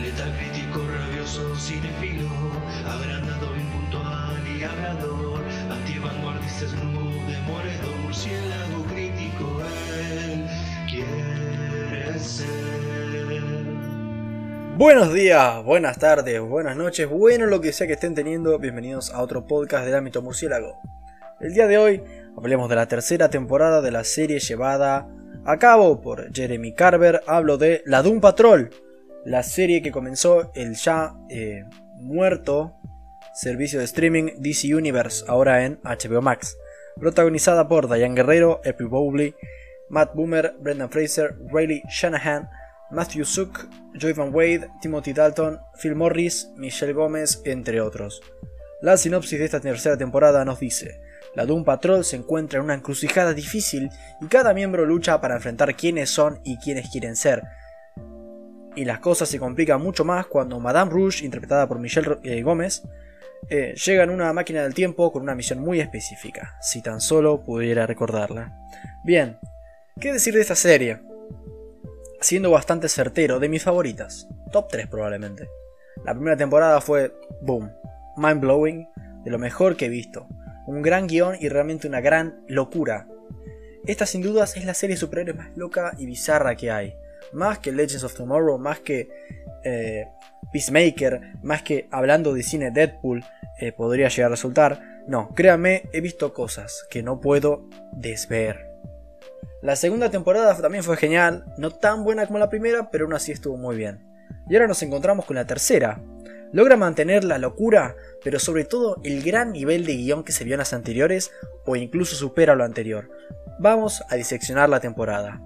Letal crítico, rabioso, cinefilo, agrandado, impuntual y hablador, antivanguardista, snoop, demoledor, murciélago crítico, él quiere ser. Buenos días, buenas tardes, buenas noches, bueno lo que sea que estén teniendo, bienvenidos a otro podcast del ámbito murciélago. El día de hoy hablemos de la tercera temporada de la serie llevada a cabo por Jeremy Carver, hablo de La Doom Patrol, la serie que comenzó el ya eh, muerto servicio de streaming DC Universe, ahora en HBO Max, protagonizada por Diane Guerrero, Epi Bowley, Matt Boomer, Brendan Fraser, Riley Shanahan, Matthew Zook, Joy Van Wade, Timothy Dalton, Phil Morris, Michelle Gómez, entre otros. La sinopsis de esta tercera temporada nos dice, la Doom Patrol se encuentra en una encrucijada difícil y cada miembro lucha para enfrentar quiénes son y quiénes quieren ser. Y las cosas se complican mucho más cuando Madame Rouge, interpretada por Michelle eh, Gómez, eh, llega en una máquina del tiempo con una misión muy específica, si tan solo pudiera recordarla. Bien, ¿qué decir de esta serie? Siendo bastante certero, de mis favoritas, top 3 probablemente. La primera temporada fue, boom, mind blowing, de lo mejor que he visto. Un gran guion y realmente una gran locura. Esta sin dudas es la serie superhéroe más loca y bizarra que hay. Más que Legends of Tomorrow, más que eh, Peacemaker, más que hablando de cine Deadpool eh, podría llegar a resultar. No, créanme, he visto cosas que no puedo desver. La segunda temporada también fue genial, no tan buena como la primera, pero aún así estuvo muy bien. Y ahora nos encontramos con la tercera. Logra mantener la locura, pero sobre todo el gran nivel de guion que se vio en las anteriores, o incluso supera lo anterior. Vamos a diseccionar la temporada.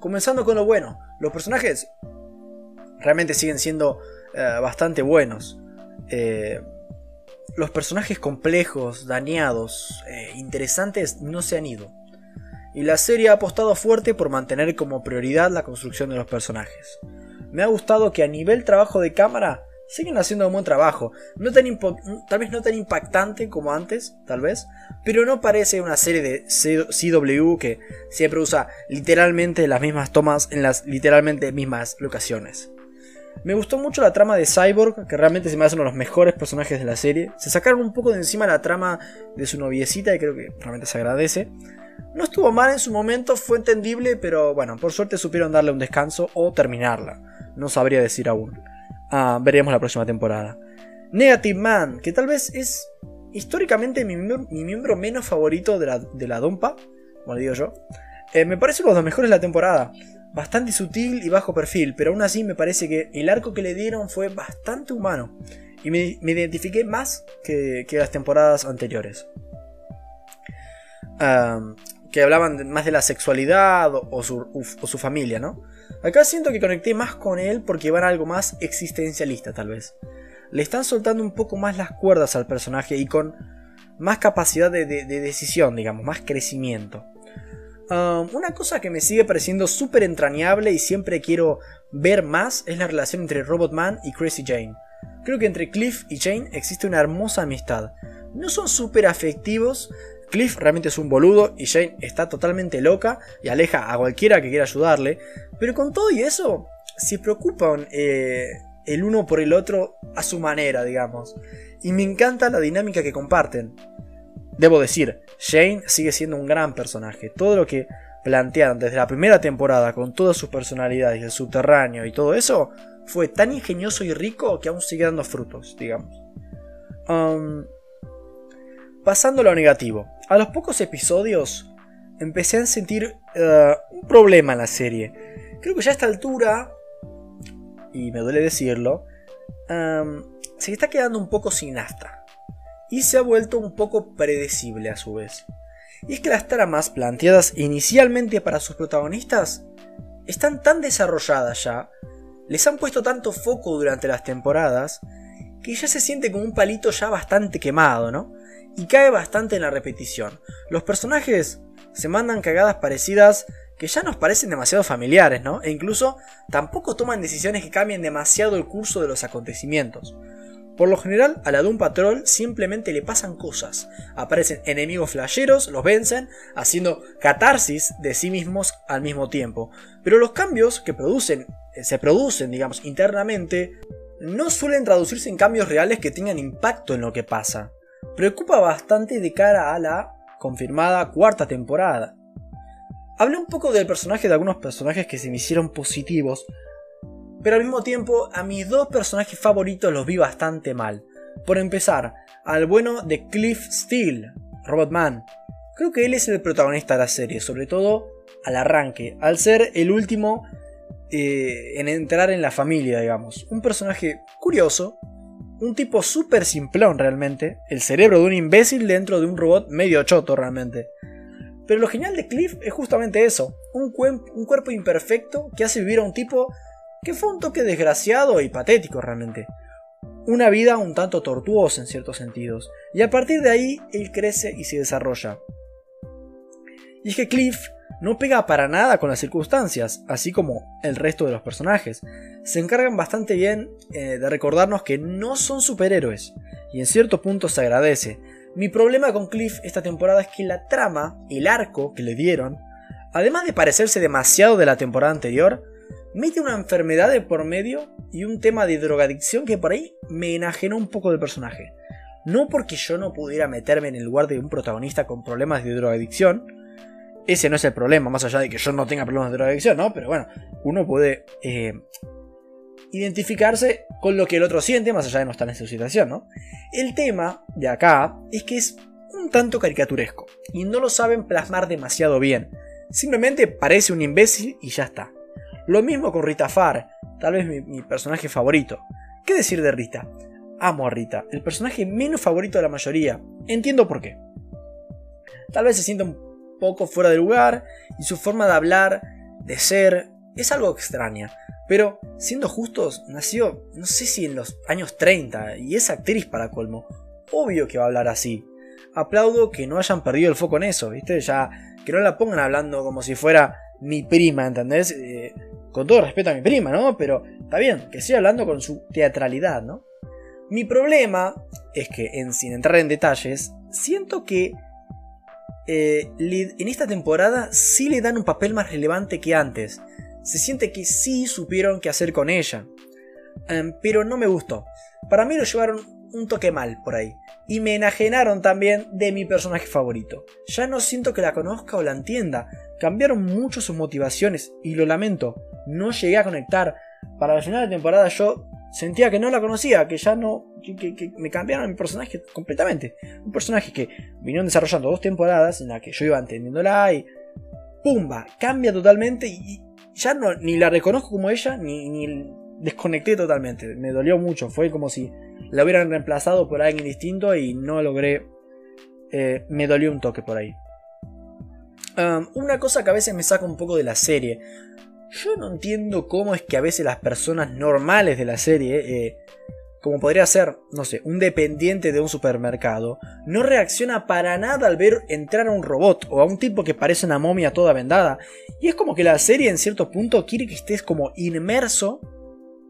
Comenzando con lo bueno, los personajes realmente siguen siendo eh, bastante buenos. Eh, los personajes complejos, dañados, eh, interesantes no se han ido y la serie ha apostado fuerte por mantener como prioridad la construcción de los personajes. Me ha gustado que a nivel trabajo de cámara siguen haciendo un buen trabajo, no tan tal vez no tan impactante como antes, tal vez, pero no parece una serie de CW que siempre usa literalmente las mismas tomas en las literalmente mismas locaciones. Me gustó mucho la trama de Cyborg, que realmente se me hace uno de los mejores personajes de la serie. Se sacaron un poco de encima la trama de su noviecita y creo que realmente se agradece. No estuvo mal en su momento, fue entendible, pero bueno, por suerte supieron darle un descanso o terminarla. No sabría decir aún. Ah, veremos la próxima temporada. Negative Man, que tal vez es históricamente mi, miembro menos favorito de la, de la Dompa, como le digo yo. Eh, me parece uno de los mejores de la temporada. Bastante sutil y bajo perfil, pero aún así me parece que el arco que le dieron fue bastante humano. Y me, identifiqué más que, que las temporadas anteriores que hablaban más de la sexualidad o, su, familia, ¿no? Acá siento que conecté más con él porque van a algo más existencialista, tal vez. Le están soltando un poco más las cuerdas al personaje y con más capacidad de, decisión, digamos, más crecimiento. una cosa que me sigue pareciendo súper entrañable y siempre quiero ver más es la relación entre Robotman y Crazy Jane. Creo que entre Cliff y Jane existe una hermosa amistad. No son súper afectivos, Cliff realmente es un boludo y Jane está totalmente loca y aleja a cualquiera que quiera ayudarle. Pero con todo y eso, se preocupan eh, el uno por el otro a su manera, digamos. Y me encanta la dinámica que comparten. Debo decir, Jane sigue siendo un gran personaje. Todo lo que plantearon desde la primera temporada con todas sus personalidades, el subterráneo y todo eso, fue tan ingenioso y rico que aún sigue dando frutos, digamos. Um, pasando a lo negativo. A los pocos episodios empecé a sentir eh, un problema en la serie. Creo que ya a esta altura, y me duele decirlo, se está quedando un poco sin asta. Y se ha vuelto un poco predecible a su vez. Y es que las tramas planteadas inicialmente para sus protagonistas están tan desarrolladas ya, les han puesto tanto foco durante las temporadas, que ya se siente como un palito ya bastante quemado, ¿no? Y cae bastante en la repetición. Los personajes se mandan cagadas parecidas que ya nos parecen demasiado familiares, ¿no? E incluso tampoco toman decisiones que cambien demasiado el curso de los acontecimientos. Por lo general, a la Doom Patrol simplemente le pasan cosas. Aparecen enemigos flasheros, los vencen, haciendo catarsis de sí mismos al mismo tiempo. Pero los cambios que producen, eh, se producen, digamos, internamente, no suelen traducirse en cambios reales que tengan impacto en lo que pasa. Preocupa bastante de cara a la confirmada cuarta temporada. Hablé un poco del personaje de algunos personajes que se me hicieron positivos, pero al mismo tiempo a mis dos personajes favoritos los vi bastante mal. Por empezar, al bueno de Cliff Steele, Robotman. Creo que él es el protagonista de la serie, sobre todo al arranque, al ser el último eh, en entrar en la familia, digamos. Un personaje curioso, un tipo súper simplón realmente, el cerebro de un imbécil dentro de un robot medio choto realmente. Pero lo genial de Cliff es justamente eso, un, un cuerpo imperfecto que hace vivir a un tipo que fue un toque desgraciado y patético realmente. Una vida un tanto tortuosa en ciertos sentidos, y a partir de ahí él crece y se desarrolla. Y es que Cliff no pega para nada con las circunstancias, así como el resto de los personajes. Se encargan bastante bien eh, de recordarnos que no son superhéroes, y en cierto punto se agradece, mi problema con Cliff esta temporada es que la trama, el arco que le dieron, además de parecerse demasiado de la temporada anterior, mete una enfermedad de por medio y un tema de drogadicción que por ahí me enajenó un poco del personaje. No porque yo no pudiera meterme en el lugar de un protagonista con problemas de drogadicción, ese no es el problema, más allá de que yo no tenga problemas de drogadicción, ¿no? Pero bueno, uno puede eh, identificarse con lo que el otro siente, más allá de no estar en esa situación, ¿no? El tema de acá es que es un tanto caricaturesco y no lo saben plasmar demasiado bien. Simplemente parece un imbécil y ya está. Lo mismo con Rita Farr, tal vez mi, personaje favorito. ¿Qué decir de Rita? Amo a Rita, el personaje menos favorito de la mayoría. Entiendo por qué. Tal vez se sienta un poco fuera de lugar y su forma de hablar, de ser, es algo extraña. Pero, siendo justos, nació, no sé si en los años 30, y es actriz para colmo. Obvio que va a hablar así. Aplaudo que no hayan perdido el foco en eso, ¿viste? Ya, que no la pongan hablando como si fuera mi prima, ¿entendés? Eh, con todo respeto a mi prima, ¿no? Pero está bien, que siga hablando con su teatralidad, ¿no? Mi problema es que, en, sin entrar en detalles, siento que eh, en esta temporada sí le dan un papel más relevante que antes se siente que sí supieron qué hacer con ella. Em, pero no me gustó. Para mí lo llevaron un toque mal por ahí. Y me enajenaron también de mi personaje favorito. Ya no siento que la conozca o la entienda. Cambiaron mucho sus motivaciones y lo lamento. No llegué a conectar. Para el final de temporada yo sentía que no la conocía, que ya no. que, me cambiaron mi personaje completamente. Un personaje que vinieron desarrollando dos temporadas en la que yo iba entendiéndola y. ¡Pumba! Cambia totalmente y, ya no, ni la reconozco como ella, ni, desconecté totalmente. Me dolió mucho. Fue como si la hubieran reemplazado por alguien distinto y no logré. Eh, me dolió un toque por ahí. una cosa que a veces me saca un poco de la serie. Yo no entiendo cómo es que a veces las personas normales de la serie eh, como podría ser, no sé, un dependiente de un supermercado, no reacciona para nada al ver entrar a un robot o a un tipo que parece una momia toda vendada. Y es como que la serie en cierto punto quiere que estés como inmerso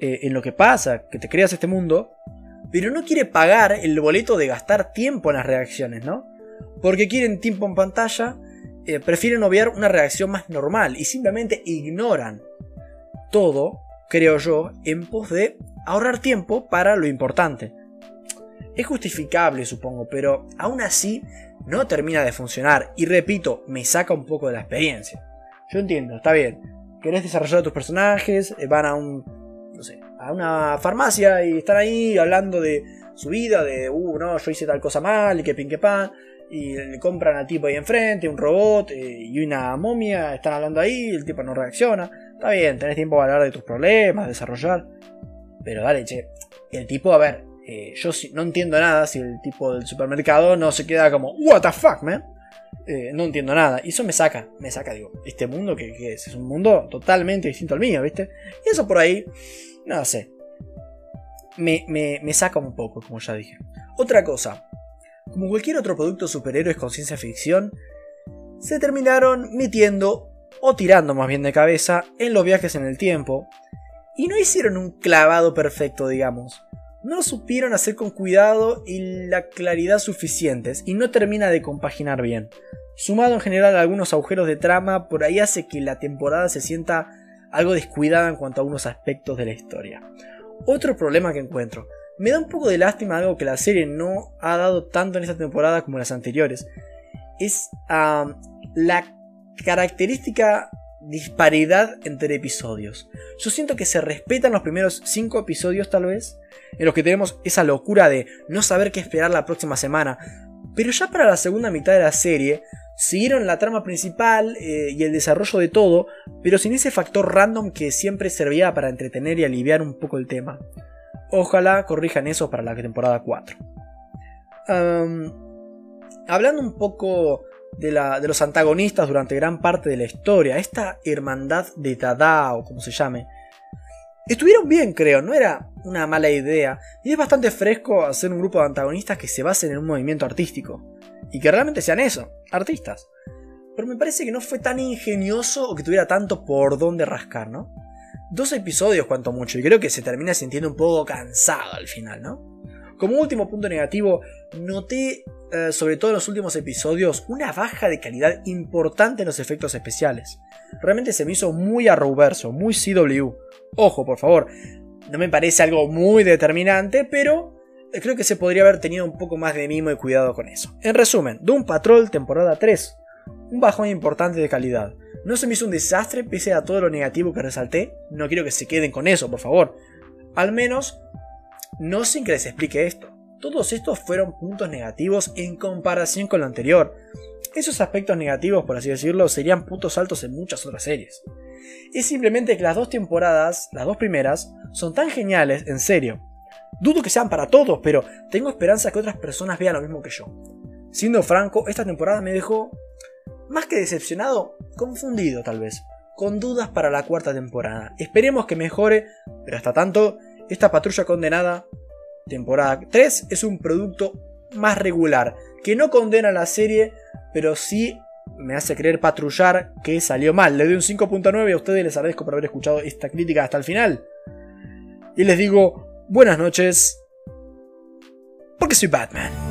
eh, en lo que pasa, que te creas este mundo, pero no quiere pagar el boleto de gastar tiempo en las reacciones, ¿no? Porque quieren tiempo en pantalla, eh, prefieren obviar una reacción más normal y simplemente ignoran todo, creo yo, en pos de ahorrar tiempo para lo importante. Es justificable, supongo, pero aún así no termina de funcionar y repito, me saca un poco de la experiencia. Yo entiendo, está bien. Querés desarrollar a tus personajes, eh, van a un a una farmacia y están ahí hablando de su vida, de, uh, no, yo hice tal cosa mal y que pin que pan, y le compran al tipo ahí enfrente, un robot eh, y una momia, están hablando ahí, el tipo no reacciona. Está bien, tenés tiempo para hablar de tus problemas, desarrollar. Pero dale, che. El tipo, a ver, eh, yo no entiendo nada si el tipo del supermercado no se queda como, what the fuck, man. Eh, no entiendo nada. Y eso me saca, me saca, digo, este mundo que, es, es un mundo totalmente distinto al mío, ¿viste? Y eso por ahí, no sé. Me, me, me saca un poco, como ya dije. Otra cosa, como cualquier otro producto superhéroes con ciencia ficción, se terminaron metiendo, o tirando más bien de cabeza, en los viajes en el tiempo, y no hicieron un clavado perfecto, digamos. no lo supieron hacer con cuidado y la claridad suficientes y no termina de compaginar bien. Sumado en general a algunos agujeros de trama, por ahí hace que la temporada se sienta algo descuidada en cuanto a algunos aspectos de la historia. Otro problema que encuentro, me da un poco de lástima algo que la serie no ha dado tanto en esta temporada como en las anteriores, es la característica disparidad entre episodios. Yo siento que se respetan los primeros 5 episodios tal vez, en los que tenemos esa locura de no saber qué esperar la próxima semana, pero ya para la segunda mitad de la serie siguieron la trama principal eh, y el desarrollo de todo, pero sin ese factor random que siempre servía para entretener y aliviar un poco el tema. Ojalá corrijan eso para la temporada 4. hablando un poco de, de, los antagonistas durante gran parte de la historia, esta hermandad de Tada o como se llame, estuvieron bien creo, no era una mala idea, y es bastante fresco hacer un grupo de antagonistas que se basen en un movimiento artístico, y que realmente sean eso, artistas. Pero me parece que no fue tan ingenioso o que tuviera tanto por dónde rascar, ¿no? Dos episodios cuanto mucho, y creo que se termina sintiendo un poco cansado al final, ¿no? Como último punto negativo, noté, eh, sobre todo en los últimos episodios, una baja de calidad importante en los efectos especiales. Realmente se me hizo muy arroverso, muy CW. Ojo, por favor, no me parece algo muy determinante, pero creo que se podría haber tenido un poco más de mimo y cuidado con eso. En resumen, Doom Patrol temporada 3. Un bajón importante de calidad. No se me hizo un desastre pese a todo lo negativo que resalté. No quiero que se queden con eso, por favor. Al menos, no sin que les explique esto. Todos estos fueron puntos negativos en comparación con lo anterior. Esos aspectos negativos, por así decirlo, serían puntos altos en muchas otras series. Es simplemente que las dos temporadas, las dos primeras, son tan geniales, en serio. Dudo que sean para todos, pero tengo esperanza que otras personas vean lo mismo que yo. Siendo franco, esta temporada me dejó, más que decepcionado, confundido tal vez, con dudas para la cuarta temporada. Esperemos que mejore, pero hasta tanto, esta patrulla condenada, temporada 3, es un producto más regular, que no condena la serie, pero sí me hace creer patrullar que salió mal. Le doy un 5.9 a ustedes les agradezco por haber escuchado esta crítica hasta el final. Y les digo buenas noches, porque soy Batman.